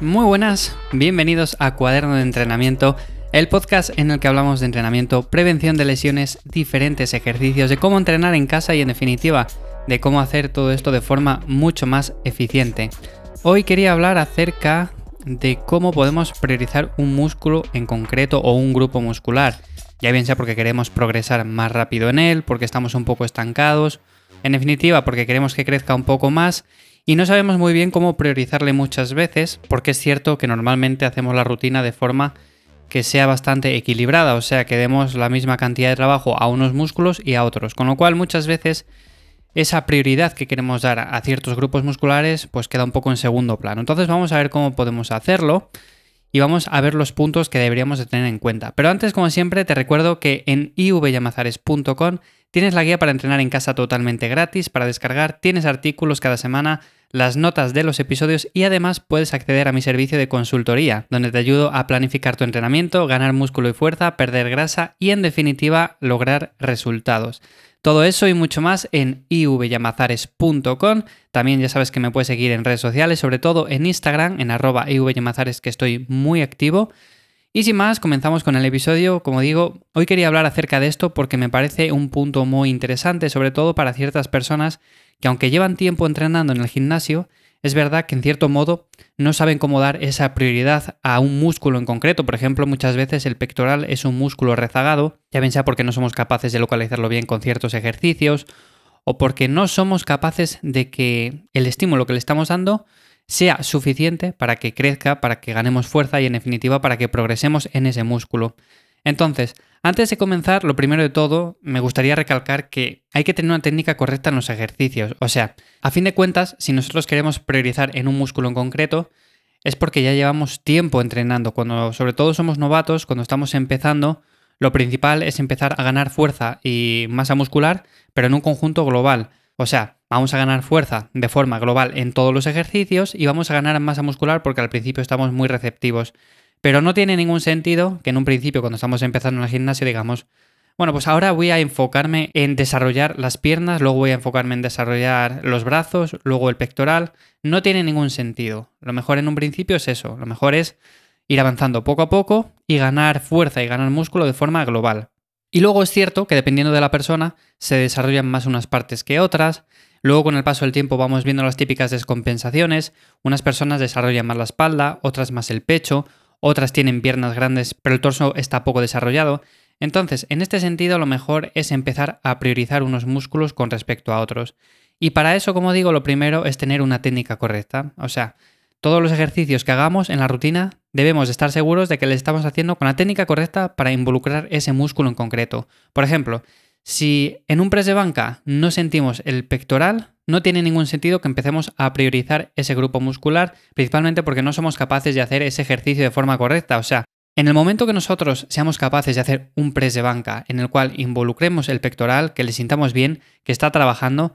Muy buenas, bienvenidos a Cuaderno de Entrenamiento, el podcast en el que hablamos de entrenamiento, prevención de lesiones, diferentes ejercicios, de cómo entrenar en casa y en definitiva de cómo hacer todo esto de forma mucho más eficiente. Hoy quería hablar acerca de cómo podemos priorizar un músculo en concreto o un grupo muscular, ya bien sea porque queremos progresar más rápido en él, porque estamos un poco estancados, en definitiva porque queremos que crezca un poco más y no sabemos muy bien cómo priorizarle muchas veces, porque es cierto que normalmente hacemos la rutina de forma que sea bastante equilibrada, o sea, que demos la misma cantidad de trabajo a unos músculos y a otros, con lo cual muchas veces esa prioridad que queremos dar a ciertos grupos musculares pues queda un poco en segundo plano. Entonces vamos a ver cómo podemos hacerlo y vamos a ver los puntos que deberíamos de tener en cuenta. Pero antes, como siempre, te recuerdo que en ivyamazares.com tienes la guía para entrenar en casa totalmente gratis para descargar, tienes artículos cada semana, las notas de los episodios y además puedes acceder a mi servicio de consultoría, donde te ayudo a planificar tu entrenamiento, ganar músculo y fuerza, perder grasa y en definitiva lograr resultados. Todo eso y mucho más en ivyamazares.com. También ya sabes que me puedes seguir en redes sociales, sobre todo en Instagram, en arroba ivyamazares, que estoy muy activo. Y sin más, comenzamos con el episodio. Como digo, hoy quería hablar acerca de esto porque me parece un punto muy interesante, sobre todo para ciertas personas que aunque llevan tiempo entrenando en el gimnasio, es verdad que en cierto modo no saben cómo dar esa prioridad a un músculo en concreto. Por ejemplo, muchas veces el pectoral es un músculo rezagado, ya bien sea porque no somos capaces de localizarlo bien con ciertos ejercicios o porque no somos capaces de que el estímulo que le estamos dando sea suficiente para que crezca, para que ganemos fuerza y en definitiva para que progresemos en ese músculo. Entonces, antes de comenzar, lo primero de todo, me gustaría recalcar que hay que tener una técnica correcta en los ejercicios. O sea, a fin de cuentas, si nosotros queremos priorizar en un músculo en concreto, es porque ya llevamos tiempo entrenando. Cuando sobre todo somos novatos, cuando estamos empezando, lo principal es empezar a ganar fuerza y masa muscular, pero en un conjunto global. O sea, vamos a ganar fuerza de forma global en todos los ejercicios y vamos a ganar masa muscular porque al principio estamos muy receptivos. Pero no tiene ningún sentido que en un principio, cuando estamos empezando en el gimnasio, digamos, bueno, pues ahora voy a enfocarme en desarrollar las piernas, luego voy a enfocarme en desarrollar los brazos, luego el pectoral. No tiene ningún sentido. Lo mejor en un principio es eso. Lo mejor es ir avanzando poco a poco y ganar fuerza y ganar músculo de forma global. Y luego es cierto que dependiendo de la persona se desarrollan más unas partes que otras. Luego con el paso del tiempo vamos viendo las típicas descompensaciones. Unas personas desarrollan más la espalda, otras más el pecho, otras tienen piernas grandes pero el torso está poco desarrollado. Entonces, en este sentido, lo mejor es empezar a priorizar unos músculos con respecto a otros. Y para eso, como digo, lo primero es tener una técnica correcta. O sea, todos los ejercicios que hagamos en la rutina debemos estar seguros de que le estamos haciendo con la técnica correcta para involucrar ese músculo en concreto. Por ejemplo, si en un press de banca no sentimos el pectoral, no tiene ningún sentido que empecemos a priorizar ese grupo muscular, principalmente porque no somos capaces de hacer ese ejercicio de forma correcta. O sea, en el momento que nosotros seamos capaces de hacer un press de banca en el cual involucremos el pectoral, que le sintamos bien, que está trabajando,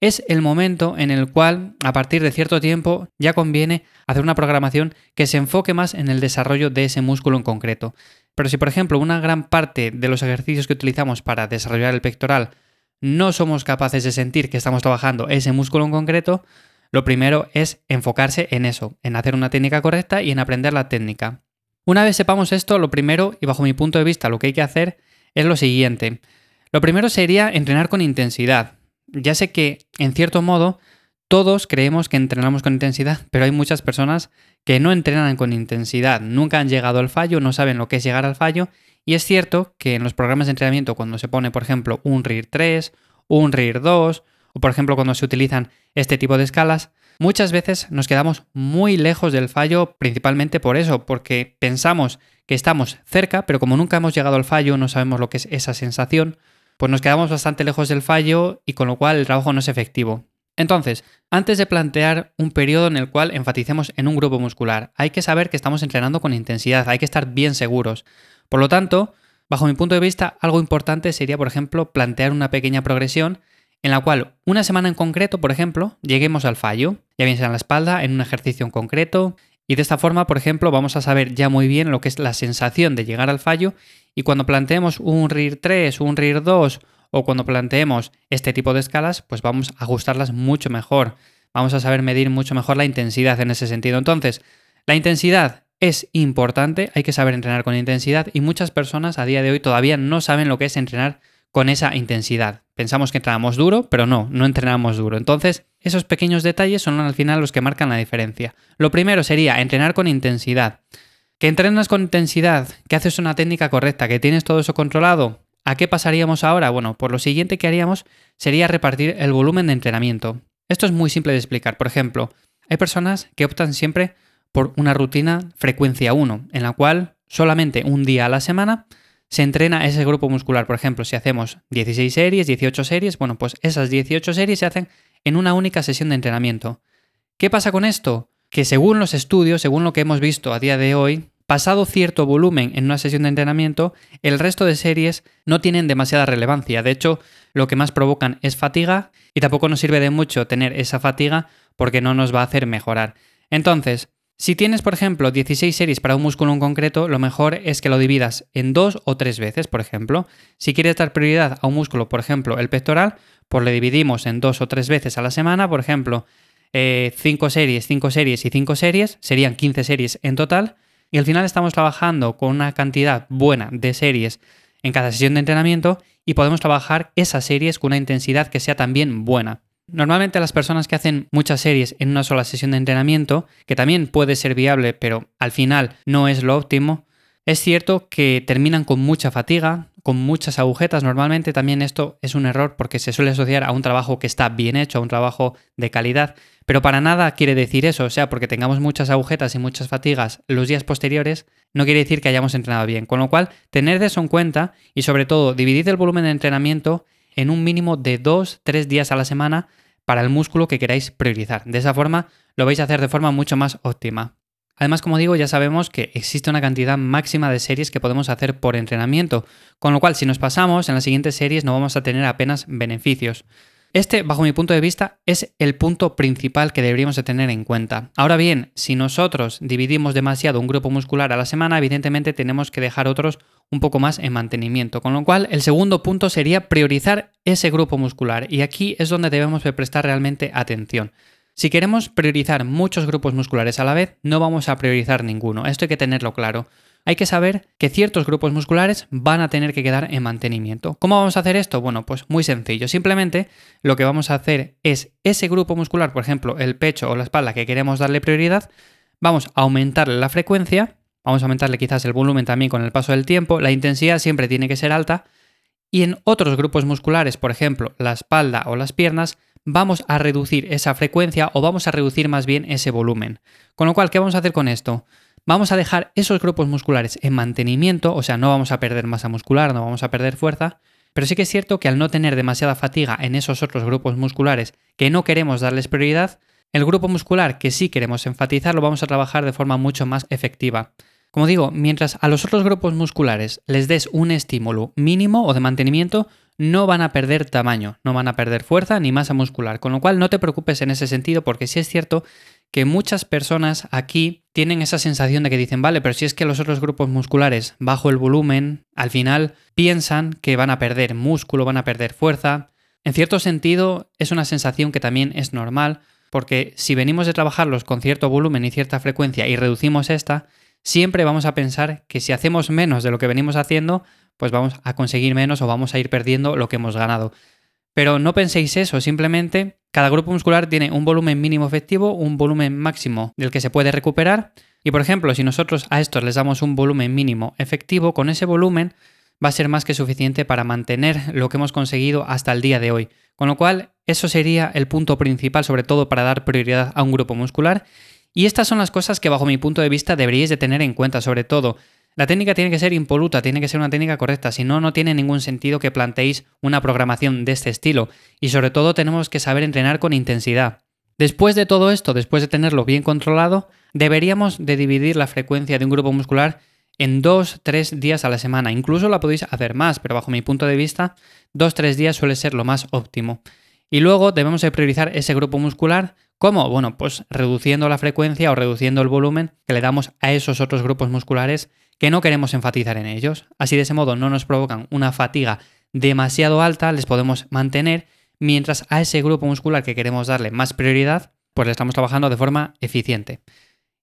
es el momento en el cual, a partir de cierto tiempo, ya conviene hacer una programación que se enfoque más en el desarrollo de ese músculo en concreto. Pero si, por ejemplo, una gran parte de los ejercicios que utilizamos para desarrollar el pectoral no somos capaces de sentir que estamos trabajando ese músculo en concreto, lo primero es enfocarse en eso, en hacer una técnica correcta y en aprender la técnica. Una vez sepamos esto, lo primero, y bajo mi punto de vista lo que hay que hacer, es lo siguiente. Lo primero sería entrenar con intensidad. Ya sé que, en cierto modo, todos creemos que entrenamos con intensidad, pero hay muchas personas que no entrenan con intensidad, nunca han llegado al fallo, no saben lo que es llegar al fallo y es cierto que en los programas de entrenamiento, cuando se pone, por ejemplo, un RIR 3, un RIR 2, o por ejemplo cuando se utilizan este tipo de escalas, muchas veces nos quedamos muy lejos del fallo, principalmente por eso, porque pensamos que estamos cerca, pero como nunca hemos llegado al fallo, no sabemos lo que es esa sensación, pues nos quedamos bastante lejos del fallo y con lo cual el trabajo no es efectivo. Entonces, antes de plantear un periodo en el cual enfaticemos en un grupo muscular, hay que saber que estamos entrenando con intensidad, hay que estar bien seguros. Por lo tanto, bajo mi punto de vista, algo importante sería, por ejemplo, plantear una pequeña progresión en la cual una semana en concreto, por ejemplo, lleguemos al fallo, ya bien sea en la espalda, en un ejercicio en concreto, y de esta forma, por ejemplo, vamos a saber ya muy bien lo que es la sensación de llegar al fallo y cuando planteemos un RIR 3, un RIR 2 o cuando planteemos este tipo de escalas, pues vamos a ajustarlas mucho mejor. Vamos a saber medir mucho mejor la intensidad en ese sentido. Entonces, la intensidad es importante, hay que saber entrenar con intensidad y muchas personas a día de hoy todavía no saben lo que es entrenar con esa intensidad. Pensamos que entrenamos duro, pero no, no entrenamos duro. Entonces, esos pequeños detalles son al final los que marcan la diferencia. Lo primero sería entrenar con intensidad. Que entrenas con intensidad, que haces una técnica correcta, que tienes todo eso controlado. ¿A qué pasaríamos ahora? Bueno, pues lo siguiente que haríamos sería repartir el volumen de entrenamiento. Esto es muy simple de explicar. Por ejemplo, hay personas que optan siempre por una rutina frecuencia 1, en la cual solamente un día a la semana se entrena ese grupo muscular. Por ejemplo, si hacemos 16 series, 18 series, bueno, pues esas 18 series se hacen en una única sesión de entrenamiento. ¿Qué pasa con esto? Que según los estudios, según lo que hemos visto a día de hoy, pasado cierto volumen en una sesión de entrenamiento, el resto de series no tienen demasiada relevancia. De hecho, lo que más provocan es fatiga y tampoco nos sirve de mucho tener esa fatiga porque no nos va a hacer mejorar. Entonces, si tienes, por ejemplo, 16 series para un músculo en concreto, lo mejor es que lo dividas en dos o tres veces, por ejemplo. Si quieres dar prioridad a un músculo, por ejemplo, el pectoral, pues le dividimos en dos o tres veces a la semana, por ejemplo, 5 eh, series, 5 series y 5 series, serían 15 series en total, y al final estamos trabajando con una cantidad buena de series en cada sesión de entrenamiento y podemos trabajar esas series con una intensidad que sea también buena. Normalmente las personas que hacen muchas series en una sola sesión de entrenamiento, que también puede ser viable, pero al final no es lo óptimo, es cierto que terminan con mucha fatiga, con muchas agujetas. Normalmente también esto es un error porque se suele asociar a un trabajo que está bien hecho, a un trabajo de calidad, pero para nada quiere decir eso. O sea, porque tengamos muchas agujetas y muchas fatigas los días posteriores, no quiere decir que hayamos entrenado bien. Con lo cual, tener eso en cuenta y sobre todo dividir el volumen de entrenamiento en un mínimo de 2-3 días a la semana para el músculo que queráis priorizar. De esa forma lo vais a hacer de forma mucho más óptima. Además, como digo, ya sabemos que existe una cantidad máxima de series que podemos hacer por entrenamiento, con lo cual si nos pasamos en las siguientes series no vamos a tener apenas beneficios. Este, bajo mi punto de vista, es el punto principal que deberíamos de tener en cuenta. Ahora bien, si nosotros dividimos demasiado un grupo muscular a la semana, evidentemente tenemos que dejar otros un poco más en mantenimiento. Con lo cual, el segundo punto sería priorizar ese grupo muscular. Y aquí es donde debemos de prestar realmente atención. Si queremos priorizar muchos grupos musculares a la vez, no vamos a priorizar ninguno. Esto hay que tenerlo claro hay que saber que ciertos grupos musculares van a tener que quedar en mantenimiento. ¿Cómo vamos a hacer esto? Bueno, pues muy sencillo. Simplemente lo que vamos a hacer es ese grupo muscular, por ejemplo, el pecho o la espalda que queremos darle prioridad, vamos a aumentarle la frecuencia, vamos a aumentarle quizás el volumen también con el paso del tiempo, la intensidad siempre tiene que ser alta, y en otros grupos musculares, por ejemplo, la espalda o las piernas, vamos a reducir esa frecuencia o vamos a reducir más bien ese volumen. Con lo cual, ¿qué vamos a hacer con esto? Vamos a dejar esos grupos musculares en mantenimiento, o sea, no vamos a perder masa muscular, no vamos a perder fuerza, pero sí que es cierto que al no tener demasiada fatiga en esos otros grupos musculares que no queremos darles prioridad, el grupo muscular que sí queremos enfatizar lo vamos a trabajar de forma mucho más efectiva. Como digo, mientras a los otros grupos musculares les des un estímulo mínimo o de mantenimiento, no van a perder tamaño, no van a perder fuerza ni masa muscular. Con lo cual no te preocupes en ese sentido porque sí es cierto que muchas personas aquí tienen esa sensación de que dicen, vale, pero si es que los otros grupos musculares bajo el volumen, al final piensan que van a perder músculo, van a perder fuerza. En cierto sentido, es una sensación que también es normal, porque si venimos de trabajarlos con cierto volumen y cierta frecuencia y reducimos esta, siempre vamos a pensar que si hacemos menos de lo que venimos haciendo, pues vamos a conseguir menos o vamos a ir perdiendo lo que hemos ganado. Pero no penséis eso, simplemente cada grupo muscular tiene un volumen mínimo efectivo, un volumen máximo del que se puede recuperar. Y por ejemplo, si nosotros a estos les damos un volumen mínimo efectivo, con ese volumen va a ser más que suficiente para mantener lo que hemos conseguido hasta el día de hoy. Con lo cual, eso sería el punto principal, sobre todo para dar prioridad a un grupo muscular. Y estas son las cosas que bajo mi punto de vista deberíais de tener en cuenta, sobre todo la técnica tiene que ser impoluta, tiene que ser una técnica correcta, si no, no tiene ningún sentido que planteéis una programación de este estilo. Y sobre todo tenemos que saber entrenar con intensidad. Después de todo esto, después de tenerlo bien controlado, deberíamos de dividir la frecuencia de un grupo muscular en 2-3 días a la semana. Incluso la podéis hacer más, pero bajo mi punto de vista, 2-3 días suele ser lo más óptimo. Y luego debemos de priorizar ese grupo muscular. ¿Cómo? Bueno, pues reduciendo la frecuencia o reduciendo el volumen que le damos a esos otros grupos musculares que no queremos enfatizar en ellos. Así de ese modo no nos provocan una fatiga demasiado alta les podemos mantener, mientras a ese grupo muscular que queremos darle más prioridad, pues le estamos trabajando de forma eficiente.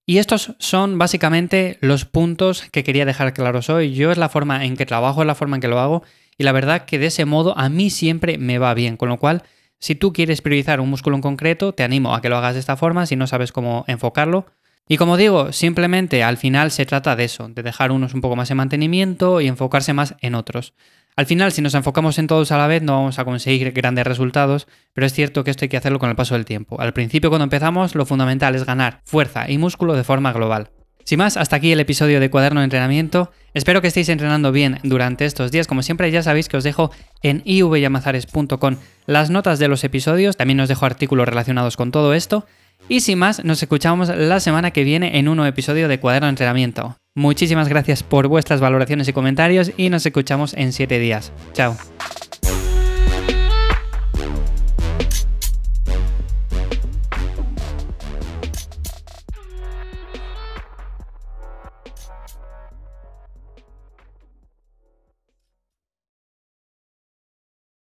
Y estos son básicamente los puntos que quería dejar claros hoy. Yo es la forma en que trabajo, es la forma en que lo hago y la verdad que de ese modo a mí siempre me va bien, con lo cual si tú quieres priorizar un músculo en concreto, te animo a que lo hagas de esta forma si no sabes cómo enfocarlo. Y como digo, simplemente al final se trata de eso, de dejar unos un poco más en mantenimiento y enfocarse más en otros. Al final, si nos enfocamos en todos a la vez, no vamos a conseguir grandes resultados, pero es cierto que esto hay que hacerlo con el paso del tiempo. Al principio, cuando empezamos, lo fundamental es ganar fuerza y músculo de forma global. Sin más, hasta aquí el episodio de Cuaderno de Entrenamiento. Espero que estéis entrenando bien durante estos días. Como siempre, ya sabéis que os dejo en ivyamazares.com las notas de los episodios. También os dejo artículos relacionados con todo esto. Y sin más, nos escuchamos la semana que viene en un nuevo episodio de Cuaderno de Entrenamiento. Muchísimas gracias por vuestras valoraciones y comentarios y nos escuchamos en 7 días. Chao.